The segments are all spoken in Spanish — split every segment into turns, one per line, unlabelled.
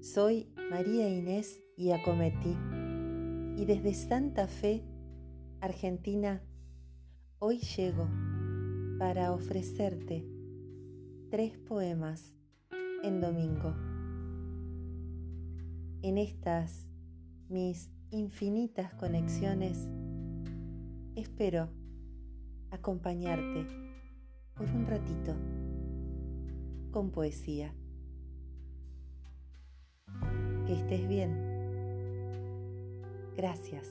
Soy María Inés Iacometti y desde Santa Fe, Argentina, hoy llego para ofrecerte tres poemas en domingo. En estas mis infinitas conexiones, espero acompañarte por un ratito con poesía. Que estés bien. Gracias.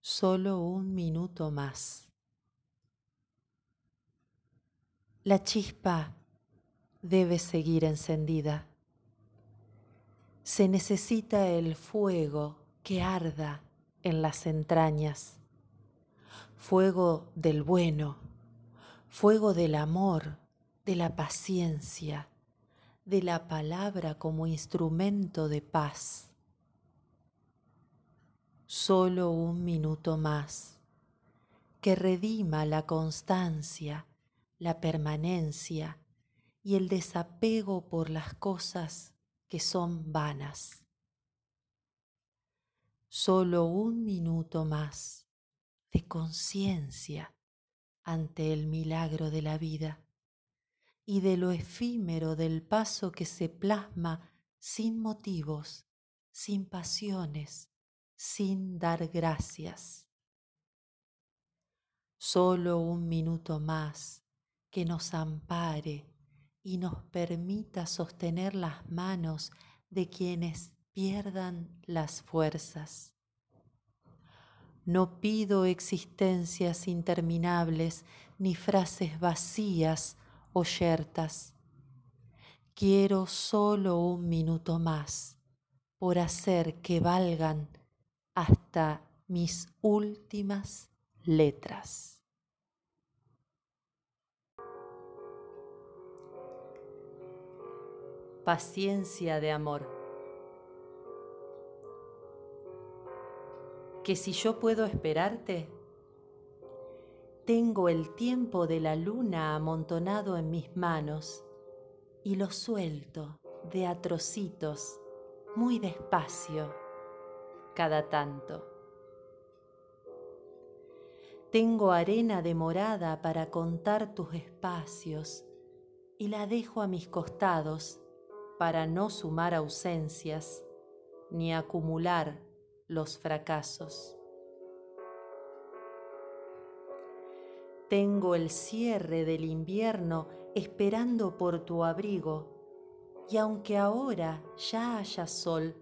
Solo un minuto más. La chispa debe seguir encendida. Se necesita el fuego que arda en las entrañas, fuego del bueno, fuego del amor, de la paciencia, de la palabra como instrumento de paz. Solo un minuto más que redima la constancia, la permanencia y el desapego por las cosas que son vanas. Solo un minuto más de conciencia ante el milagro de la vida y de lo efímero del paso que se plasma sin motivos, sin pasiones, sin dar gracias. Solo un minuto más que nos ampare y nos permita sostener las manos de quienes pierdan las fuerzas. No pido existencias interminables ni frases vacías o yertas. Quiero solo un minuto más por hacer que valgan hasta mis últimas letras. Paciencia de amor. Que si yo puedo esperarte, tengo el tiempo de la luna amontonado en mis manos y lo suelto de a trocitos muy despacio cada tanto. Tengo arena de morada para contar tus espacios y la dejo a mis costados para no sumar ausencias ni acumular los fracasos. Tengo el cierre del invierno esperando por tu abrigo, y aunque ahora ya haya sol,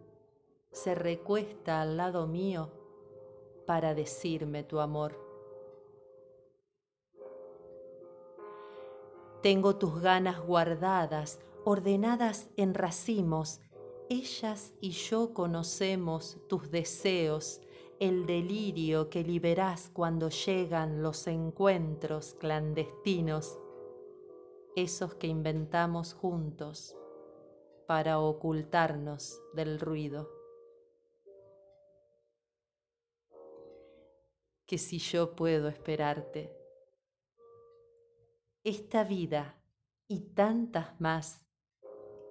se recuesta al lado mío para decirme tu amor. Tengo tus ganas guardadas ordenadas en racimos, ellas y yo conocemos tus deseos, el delirio que liberás cuando llegan los encuentros clandestinos, esos que inventamos juntos para ocultarnos del ruido. Que si yo puedo esperarte, esta vida y tantas más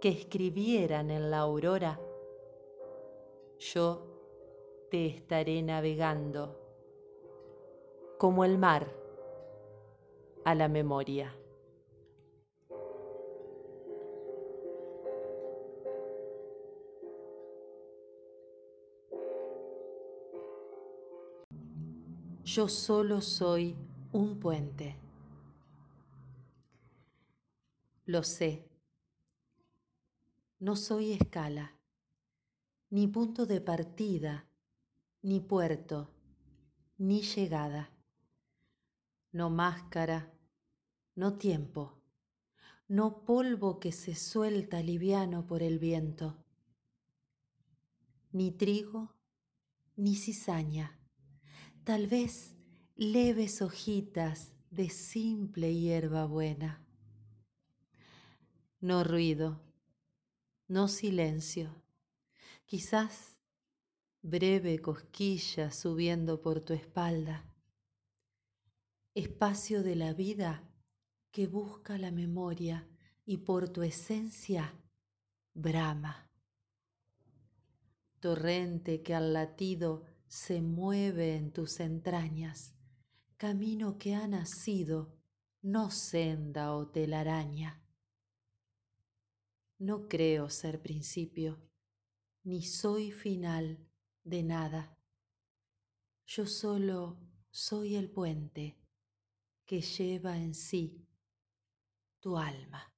que escribieran en la aurora, yo te estaré navegando como el mar a la memoria. Yo solo soy un puente. Lo sé no soy escala, ni punto de partida, ni puerto, ni llegada. No máscara, no tiempo, no polvo que se suelta liviano por el viento. Ni trigo, ni cizaña, tal vez leves hojitas de simple hierba buena. No ruido, no silencio, quizás breve cosquilla subiendo por tu espalda, espacio de la vida que busca la memoria y por tu esencia brama. Torrente que al latido se mueve en tus entrañas, camino que ha nacido, no senda o telaraña. No creo ser principio, ni soy final de nada. Yo solo soy el puente que lleva en sí tu alma.